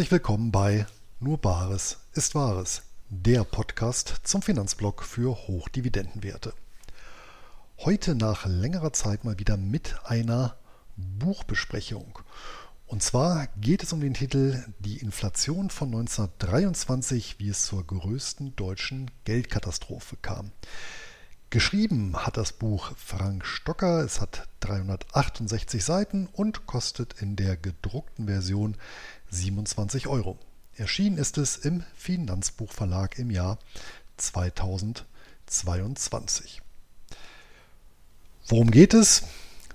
Herzlich willkommen bei Nur Bares ist Wahres, der Podcast zum Finanzblock für Hochdividendenwerte. Heute nach längerer Zeit mal wieder mit einer Buchbesprechung. Und zwar geht es um den Titel Die Inflation von 1923, wie es zur größten deutschen Geldkatastrophe kam. Geschrieben hat das Buch Frank Stocker. Es hat 368 Seiten und kostet in der gedruckten Version 27 Euro. Erschienen ist es im Finanzbuchverlag im Jahr 2022. Worum geht es?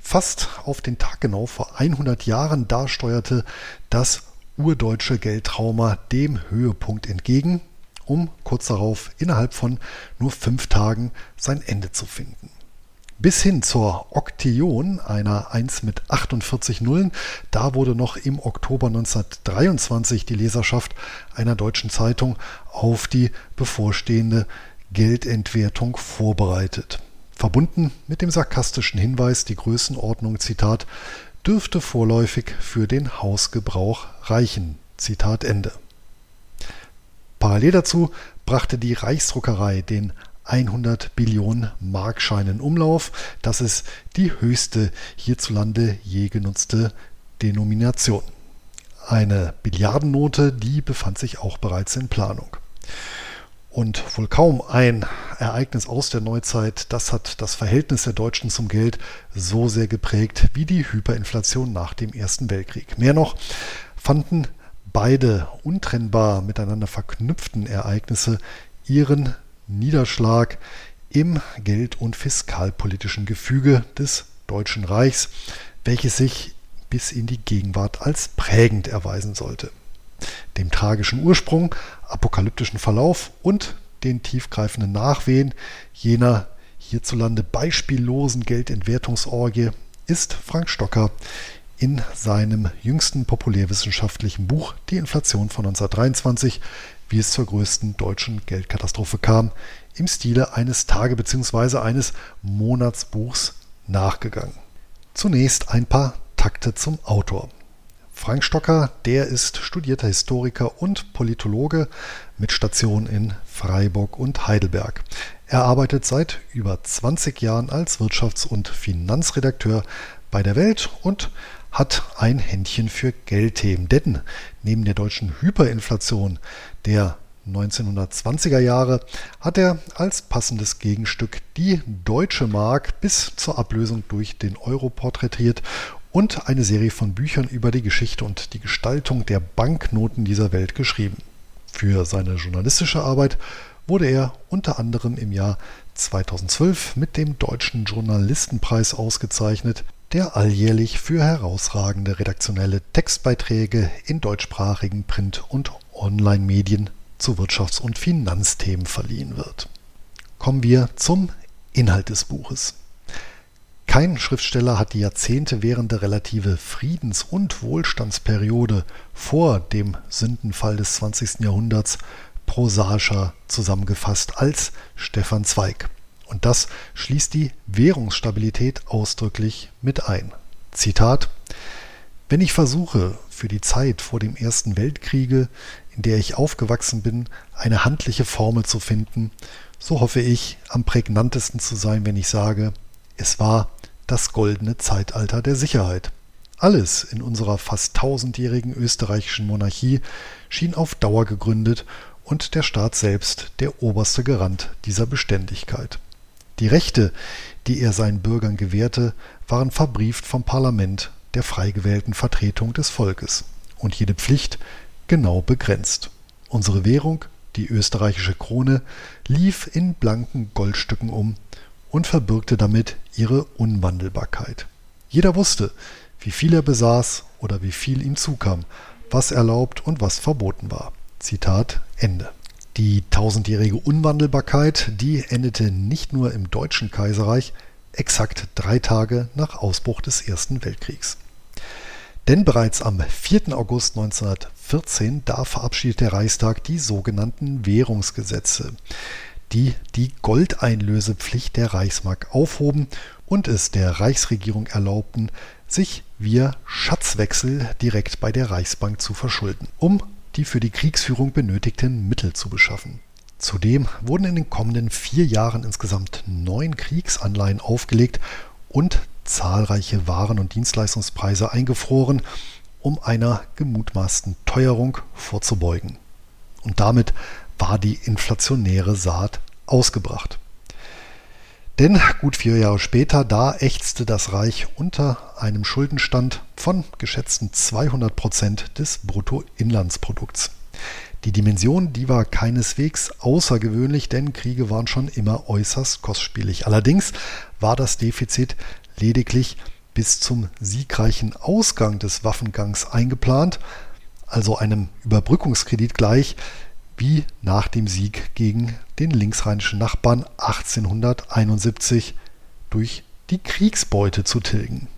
Fast auf den Tag genau vor 100 Jahren, da steuerte das urdeutsche Geldtrauma dem Höhepunkt entgegen, um kurz darauf innerhalb von nur fünf Tagen sein Ende zu finden bis hin zur Oktion, einer 1 mit 48 Nullen. Da wurde noch im Oktober 1923 die Leserschaft einer deutschen Zeitung auf die bevorstehende Geldentwertung vorbereitet. Verbunden mit dem sarkastischen Hinweis, die Größenordnung, Zitat, dürfte vorläufig für den Hausgebrauch reichen. Zitat Ende. Parallel dazu brachte die Reichsdruckerei den 100 Billionen Markscheinen Umlauf. Das ist die höchste hierzulande je genutzte Denomination. Eine Billiardennote, die befand sich auch bereits in Planung. Und wohl kaum ein Ereignis aus der Neuzeit, das hat das Verhältnis der Deutschen zum Geld so sehr geprägt wie die Hyperinflation nach dem Ersten Weltkrieg. Mehr noch fanden beide untrennbar miteinander verknüpften Ereignisse ihren Niederschlag im geld- und fiskalpolitischen Gefüge des Deutschen Reichs, welches sich bis in die Gegenwart als prägend erweisen sollte. Dem tragischen Ursprung, apokalyptischen Verlauf und den tiefgreifenden Nachwehen jener hierzulande beispiellosen Geldentwertungsorgie ist Frank Stocker in seinem jüngsten populärwissenschaftlichen Buch Die Inflation von 1923 wie es zur größten deutschen Geldkatastrophe kam, im Stile eines Tage- bzw. eines Monatsbuchs nachgegangen. Zunächst ein paar Takte zum Autor. Frank Stocker, der ist studierter Historiker und Politologe mit Station in Freiburg und Heidelberg. Er arbeitet seit über 20 Jahren als Wirtschafts- und Finanzredakteur bei der Welt und hat ein Händchen für Geldthemen. Denn neben der deutschen Hyperinflation der 1920er Jahre hat er als passendes Gegenstück die deutsche Mark bis zur Ablösung durch den Euro porträtiert und eine Serie von Büchern über die Geschichte und die Gestaltung der Banknoten dieser Welt geschrieben. Für seine journalistische Arbeit wurde er unter anderem im Jahr 2012 mit dem Deutschen Journalistenpreis ausgezeichnet, der alljährlich für herausragende redaktionelle Textbeiträge in deutschsprachigen Print- und Online-Medien zu Wirtschafts- und Finanzthemen verliehen wird. Kommen wir zum Inhalt des Buches. Kein Schriftsteller hat die Jahrzehnte währende relative Friedens- und Wohlstandsperiode vor dem Sündenfall des 20. Jahrhunderts prosaischer zusammengefasst als Stefan Zweig. Und das schließt die Währungsstabilität ausdrücklich mit ein. Zitat Wenn ich versuche, für die Zeit vor dem Ersten Weltkriege, in der ich aufgewachsen bin, eine handliche Formel zu finden, so hoffe ich, am prägnantesten zu sein, wenn ich sage, es war das goldene Zeitalter der Sicherheit. Alles in unserer fast tausendjährigen österreichischen Monarchie schien auf Dauer gegründet und der Staat selbst der oberste Garant dieser Beständigkeit. Die Rechte, die er seinen Bürgern gewährte, waren verbrieft vom Parlament, der frei gewählten Vertretung des Volkes, und jede Pflicht genau begrenzt. Unsere Währung, die österreichische Krone, lief in blanken Goldstücken um und verbürgte damit ihre Unwandelbarkeit. Jeder wusste, wie viel er besaß oder wie viel ihm zukam, was erlaubt und was verboten war. Zitat Ende. Die tausendjährige Unwandelbarkeit, die endete nicht nur im Deutschen Kaiserreich, exakt drei Tage nach Ausbruch des Ersten Weltkriegs. Denn bereits am 4. August 1914, da verabschiedet der Reichstag die sogenannten Währungsgesetze, die die Goldeinlösepflicht der Reichsmark aufhoben und es der Reichsregierung erlaubten, sich via Schatzwechsel direkt bei der Reichsbank zu verschulden, um die für die Kriegsführung benötigten Mittel zu beschaffen. Zudem wurden in den kommenden vier Jahren insgesamt neun Kriegsanleihen aufgelegt und zahlreiche Waren- und Dienstleistungspreise eingefroren, um einer gemutmaßten Teuerung vorzubeugen. Und damit war die inflationäre Saat ausgebracht. Denn gut vier Jahre später, da ächzte das Reich unter einem Schuldenstand von geschätzten 200 Prozent des Bruttoinlandsprodukts. Die Dimension, die war keineswegs außergewöhnlich, denn Kriege waren schon immer äußerst kostspielig. Allerdings war das Defizit lediglich bis zum siegreichen Ausgang des Waffengangs eingeplant, also einem Überbrückungskredit gleich, wie nach dem Sieg gegen den linksrheinischen Nachbarn 1871 durch die Kriegsbeute zu tilgen.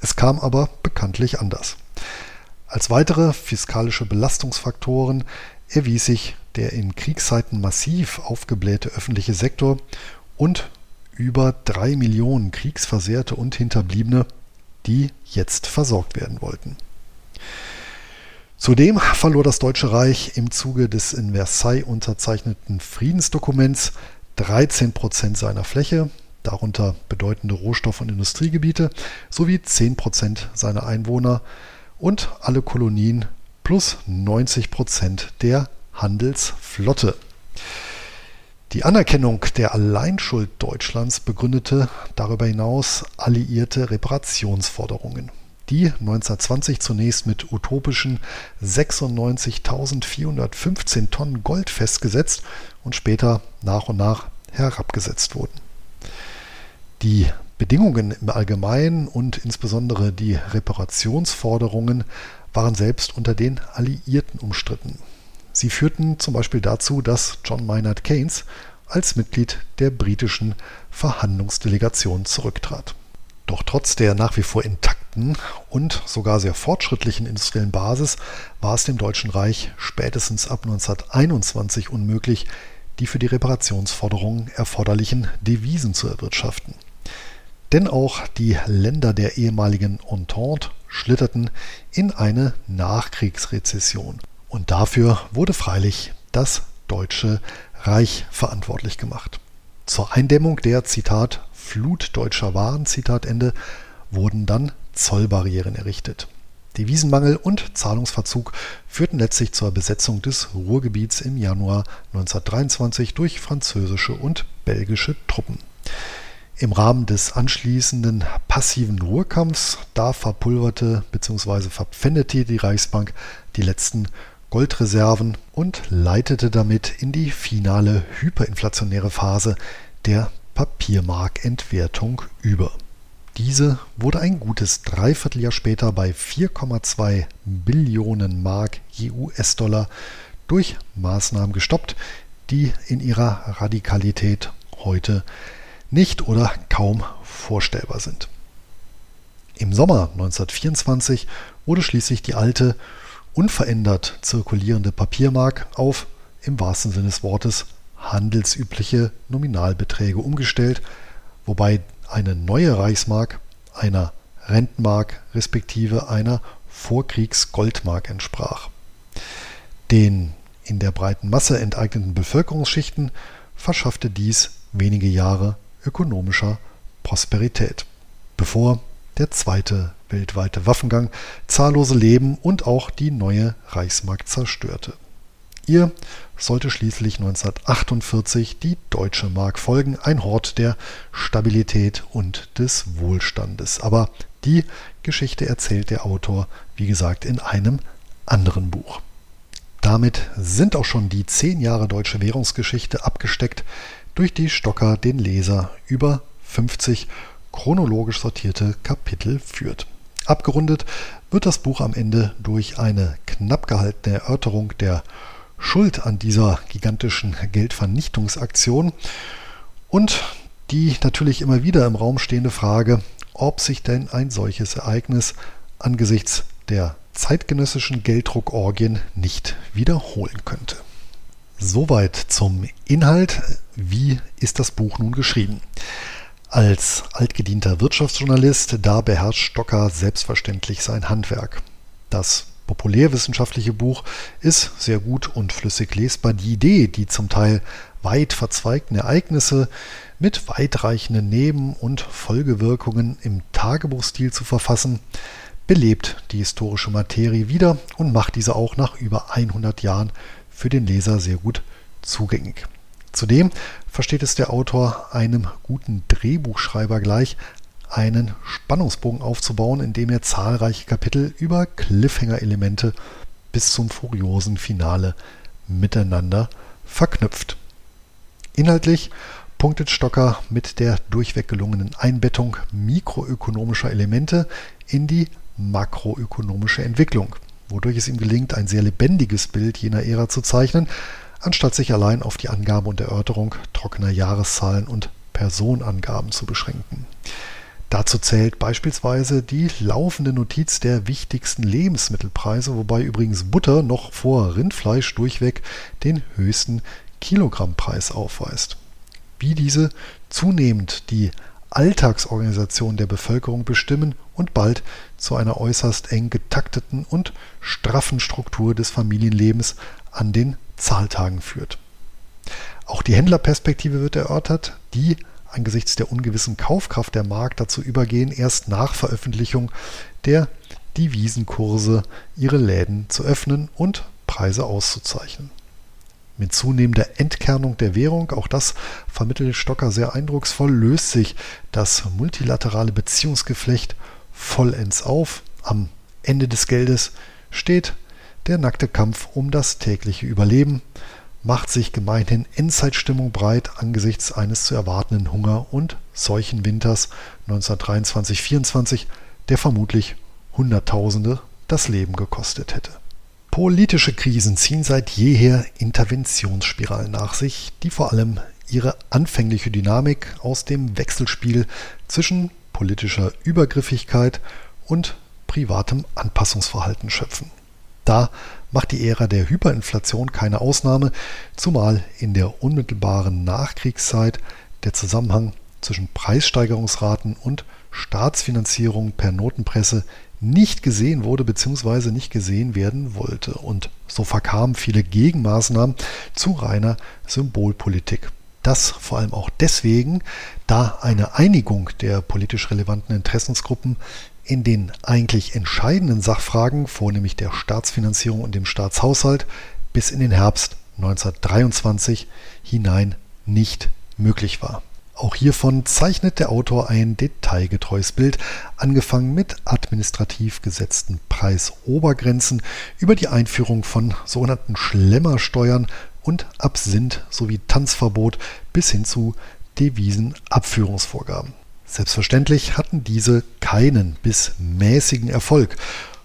Es kam aber bekanntlich anders. Als weitere fiskalische Belastungsfaktoren erwies sich der in Kriegszeiten massiv aufgeblähte öffentliche Sektor und über drei Millionen Kriegsversehrte und Hinterbliebene, die jetzt versorgt werden wollten. Zudem verlor das Deutsche Reich im Zuge des in Versailles unterzeichneten Friedensdokuments 13 Prozent seiner Fläche, darunter bedeutende Rohstoff- und Industriegebiete, sowie 10 Prozent seiner Einwohner und alle Kolonien plus 90 Prozent der Handelsflotte. Die Anerkennung der Alleinschuld Deutschlands begründete darüber hinaus alliierte Reparationsforderungen die 1920 zunächst mit utopischen 96.415 Tonnen Gold festgesetzt und später nach und nach herabgesetzt wurden. Die Bedingungen im Allgemeinen und insbesondere die Reparationsforderungen waren selbst unter den Alliierten umstritten. Sie führten zum Beispiel dazu, dass John Maynard Keynes als Mitglied der britischen Verhandlungsdelegation zurücktrat. Doch trotz der nach wie vor intakten und sogar sehr fortschrittlichen industriellen Basis war es dem Deutschen Reich spätestens ab 1921 unmöglich, die für die Reparationsforderungen erforderlichen Devisen zu erwirtschaften. Denn auch die Länder der ehemaligen Entente schlitterten in eine Nachkriegsrezession. Und dafür wurde freilich das Deutsche Reich verantwortlich gemacht. Zur Eindämmung der, Zitat, Flut deutscher Waren, Zitat Ende, wurden dann Zollbarrieren errichtet. Devisenmangel und Zahlungsverzug führten letztlich zur Besetzung des Ruhrgebiets im Januar 1923 durch französische und belgische Truppen. Im Rahmen des anschließenden passiven Ruhrkampfs, da verpulverte bzw. verpfändete die Reichsbank die letzten Goldreserven und leitete damit in die finale hyperinflationäre Phase der Papiermarkentwertung über. Diese wurde ein gutes Dreivierteljahr später bei 4,2 Billionen Mark je US-Dollar durch Maßnahmen gestoppt, die in ihrer Radikalität heute nicht oder kaum vorstellbar sind. Im Sommer 1924 wurde schließlich die alte, unverändert zirkulierende Papiermark auf, im wahrsten Sinne des Wortes, handelsübliche Nominalbeträge umgestellt, wobei eine neue Reichsmark einer Rentenmark respektive einer Vorkriegs-Goldmark entsprach. Den in der breiten Masse enteigneten Bevölkerungsschichten verschaffte dies wenige Jahre ökonomischer Prosperität, bevor der zweite weltweite Waffengang zahllose Leben und auch die neue Reichsmark zerstörte. Ihr sollte schließlich 1948 die Deutsche Mark folgen, ein Hort der Stabilität und des Wohlstandes. Aber die Geschichte erzählt der Autor, wie gesagt, in einem anderen Buch. Damit sind auch schon die zehn Jahre deutsche Währungsgeschichte abgesteckt, durch die Stocker den Leser über 50 chronologisch sortierte Kapitel führt. Abgerundet wird das Buch am Ende durch eine knapp gehaltene Erörterung der Schuld an dieser gigantischen Geldvernichtungsaktion und die natürlich immer wieder im Raum stehende Frage, ob sich denn ein solches Ereignis angesichts der zeitgenössischen Gelddruckorgien nicht wiederholen könnte. Soweit zum Inhalt. Wie ist das Buch nun geschrieben? Als altgedienter Wirtschaftsjournalist, da beherrscht Stocker selbstverständlich sein Handwerk. Das populärwissenschaftliche Buch ist sehr gut und flüssig lesbar. Die Idee, die zum Teil weit verzweigten Ereignisse mit weitreichenden Neben- und Folgewirkungen im Tagebuchstil zu verfassen, belebt die historische Materie wieder und macht diese auch nach über 100 Jahren für den Leser sehr gut zugänglich. Zudem versteht es der Autor einem guten Drehbuchschreiber gleich, einen Spannungsbogen aufzubauen, indem er zahlreiche Kapitel über Cliffhanger-Elemente bis zum furiosen Finale miteinander verknüpft. Inhaltlich punktet Stocker mit der durchweg gelungenen Einbettung mikroökonomischer Elemente in die makroökonomische Entwicklung, wodurch es ihm gelingt, ein sehr lebendiges Bild jener Ära zu zeichnen, anstatt sich allein auf die Angabe und Erörterung trockener Jahreszahlen und Personangaben zu beschränken. Dazu zählt beispielsweise die laufende Notiz der wichtigsten Lebensmittelpreise, wobei übrigens Butter noch vor Rindfleisch durchweg den höchsten Kilogrammpreis aufweist. Wie diese zunehmend die Alltagsorganisation der Bevölkerung bestimmen und bald zu einer äußerst eng getakteten und straffen Struktur des Familienlebens an den Zahltagen führt. Auch die Händlerperspektive wird erörtert, die angesichts der ungewissen Kaufkraft der Markt dazu übergehen, erst nach Veröffentlichung der Devisenkurse ihre Läden zu öffnen und Preise auszuzeichnen. Mit zunehmender Entkernung der Währung, auch das vermittelt Stocker sehr eindrucksvoll, löst sich das multilaterale Beziehungsgeflecht vollends auf. Am Ende des Geldes steht der nackte Kampf um das tägliche Überleben macht sich gemeinhin Endzeitstimmung breit angesichts eines zu erwartenden Hunger- und Seuchenwinters 1923-24, der vermutlich Hunderttausende das Leben gekostet hätte. Politische Krisen ziehen seit jeher Interventionsspiralen nach sich, die vor allem ihre anfängliche Dynamik aus dem Wechselspiel zwischen politischer Übergriffigkeit und privatem Anpassungsverhalten schöpfen. Da macht die Ära der Hyperinflation keine Ausnahme, zumal in der unmittelbaren Nachkriegszeit der Zusammenhang zwischen Preissteigerungsraten und Staatsfinanzierung per Notenpresse nicht gesehen wurde bzw. nicht gesehen werden wollte. Und so verkamen viele Gegenmaßnahmen zu reiner Symbolpolitik. Das vor allem auch deswegen, da eine Einigung der politisch relevanten Interessensgruppen in den eigentlich entscheidenden Sachfragen, vornehmlich der Staatsfinanzierung und dem Staatshaushalt, bis in den Herbst 1923 hinein nicht möglich war. Auch hiervon zeichnet der Autor ein detailgetreues Bild, angefangen mit administrativ gesetzten Preisobergrenzen über die Einführung von sogenannten Schlemmersteuern und Absinth sowie Tanzverbot bis hin zu Devisenabführungsvorgaben. Selbstverständlich hatten diese keinen bis mäßigen Erfolg.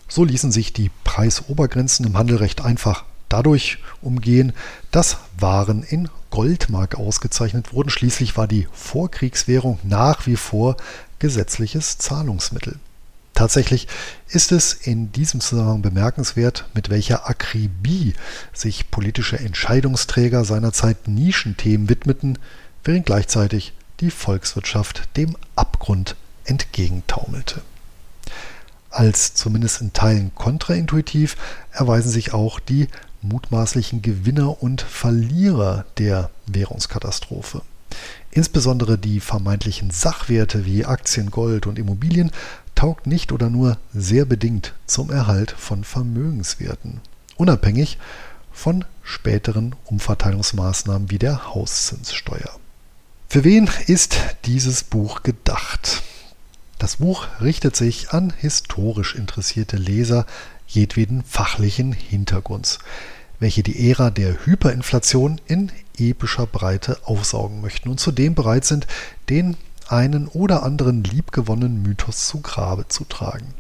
So ließen sich die Preisobergrenzen im Handel recht einfach dadurch umgehen, dass Waren in Goldmark ausgezeichnet wurden. Schließlich war die Vorkriegswährung nach wie vor gesetzliches Zahlungsmittel. Tatsächlich ist es in diesem Zusammenhang bemerkenswert, mit welcher Akribie sich politische Entscheidungsträger seinerzeit Nischenthemen widmeten, während gleichzeitig die Volkswirtschaft dem Abgrund entgegentaumelte. Als zumindest in Teilen kontraintuitiv erweisen sich auch die mutmaßlichen Gewinner und Verlierer der Währungskatastrophe. Insbesondere die vermeintlichen Sachwerte wie Aktien, Gold und Immobilien taugt nicht oder nur sehr bedingt zum Erhalt von Vermögenswerten, unabhängig von späteren Umverteilungsmaßnahmen wie der Hauszinssteuer. Für wen ist dieses Buch gedacht? Das Buch richtet sich an historisch interessierte Leser jedweden fachlichen Hintergrunds, welche die Ära der Hyperinflation in epischer Breite aufsaugen möchten und zudem bereit sind, den einen oder anderen liebgewonnenen Mythos zu Grabe zu tragen.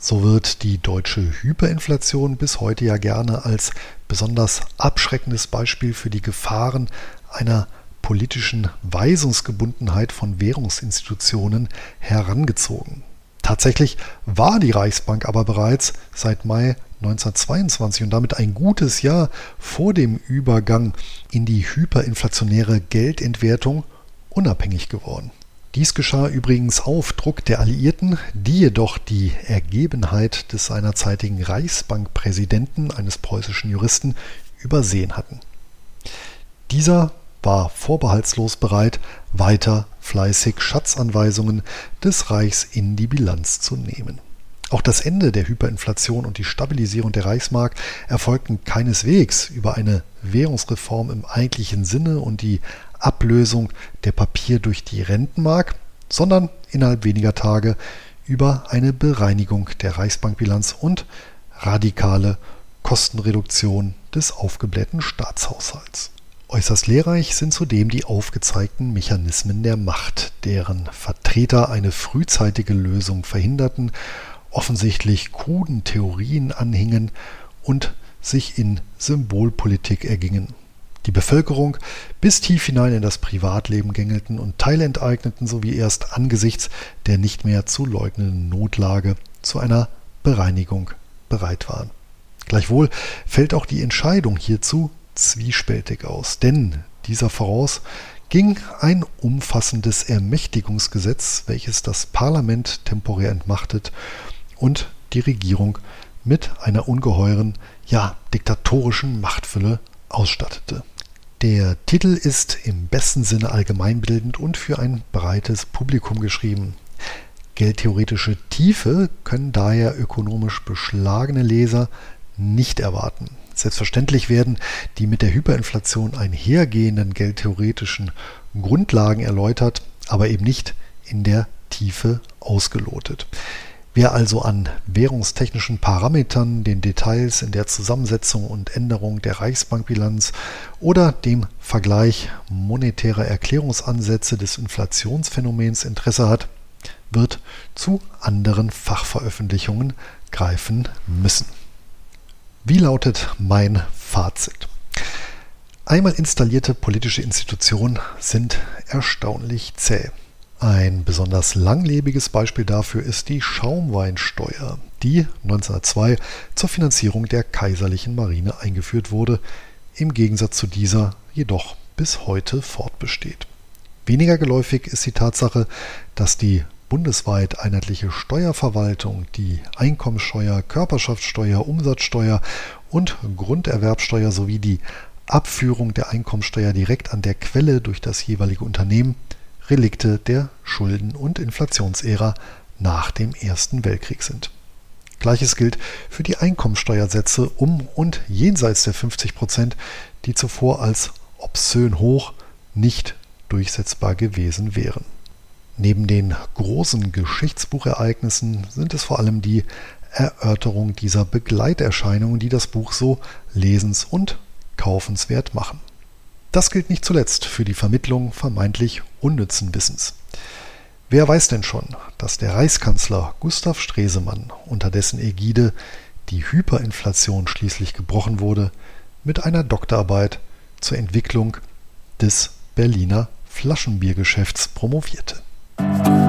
So wird die deutsche Hyperinflation bis heute ja gerne als besonders abschreckendes Beispiel für die Gefahren einer politischen Weisungsgebundenheit von Währungsinstitutionen herangezogen. Tatsächlich war die Reichsbank aber bereits seit Mai 1922 und damit ein gutes Jahr vor dem Übergang in die hyperinflationäre Geldentwertung unabhängig geworden. Dies geschah übrigens auf Druck der Alliierten, die jedoch die Ergebenheit des seinerzeitigen Reichsbankpräsidenten, eines preußischen Juristen, übersehen hatten. Dieser war vorbehaltslos bereit, weiter fleißig Schatzanweisungen des Reichs in die Bilanz zu nehmen. Auch das Ende der Hyperinflation und die Stabilisierung der Reichsmark erfolgten keineswegs über eine Währungsreform im eigentlichen Sinne und die Ablösung der Papier durch die Rentenmark, sondern innerhalb weniger Tage über eine Bereinigung der Reichsbankbilanz und radikale Kostenreduktion des aufgeblähten Staatshaushalts. Äußerst lehrreich sind zudem die aufgezeigten Mechanismen der Macht, deren Vertreter eine frühzeitige Lösung verhinderten offensichtlich kruden Theorien anhingen und sich in Symbolpolitik ergingen. Die Bevölkerung bis tief hinein in das Privatleben gängelten und Teile enteigneten, sowie erst angesichts der nicht mehr zu leugnenden Notlage zu einer Bereinigung bereit waren. Gleichwohl fällt auch die Entscheidung hierzu zwiespältig aus, denn dieser voraus ging ein umfassendes Ermächtigungsgesetz, welches das Parlament temporär entmachtet und die Regierung mit einer ungeheuren, ja diktatorischen Machtfülle ausstattete. Der Titel ist im besten Sinne allgemeinbildend und für ein breites Publikum geschrieben. Geldtheoretische Tiefe können daher ökonomisch beschlagene Leser nicht erwarten. Selbstverständlich werden die mit der Hyperinflation einhergehenden geldtheoretischen Grundlagen erläutert, aber eben nicht in der Tiefe ausgelotet. Wer also an währungstechnischen Parametern, den Details in der Zusammensetzung und Änderung der Reichsbankbilanz oder dem Vergleich monetärer Erklärungsansätze des Inflationsphänomens Interesse hat, wird zu anderen Fachveröffentlichungen greifen müssen. Wie lautet mein Fazit? Einmal installierte politische Institutionen sind erstaunlich zäh. Ein besonders langlebiges Beispiel dafür ist die Schaumweinsteuer, die 1902 zur Finanzierung der kaiserlichen Marine eingeführt wurde, im Gegensatz zu dieser jedoch bis heute fortbesteht. Weniger geläufig ist die Tatsache, dass die bundesweit einheitliche Steuerverwaltung die Einkommensteuer, Körperschaftssteuer, Umsatzsteuer und Grunderwerbsteuer sowie die Abführung der Einkommensteuer direkt an der Quelle durch das jeweilige Unternehmen Relikte der Schulden- und Inflationsära nach dem Ersten Weltkrieg sind. Gleiches gilt für die Einkommensteuersätze um und jenseits der 50 Prozent, die zuvor als obszön hoch nicht durchsetzbar gewesen wären. Neben den großen Geschichtsbuchereignissen sind es vor allem die Erörterung dieser Begleiterscheinungen, die das Buch so lesens- und kaufenswert machen. Das gilt nicht zuletzt für die Vermittlung vermeintlich unnützen Wissens. Wer weiß denn schon, dass der Reichskanzler Gustav Stresemann, unter dessen Ägide die Hyperinflation schließlich gebrochen wurde, mit einer Doktorarbeit zur Entwicklung des Berliner Flaschenbiergeschäfts promovierte. Bye.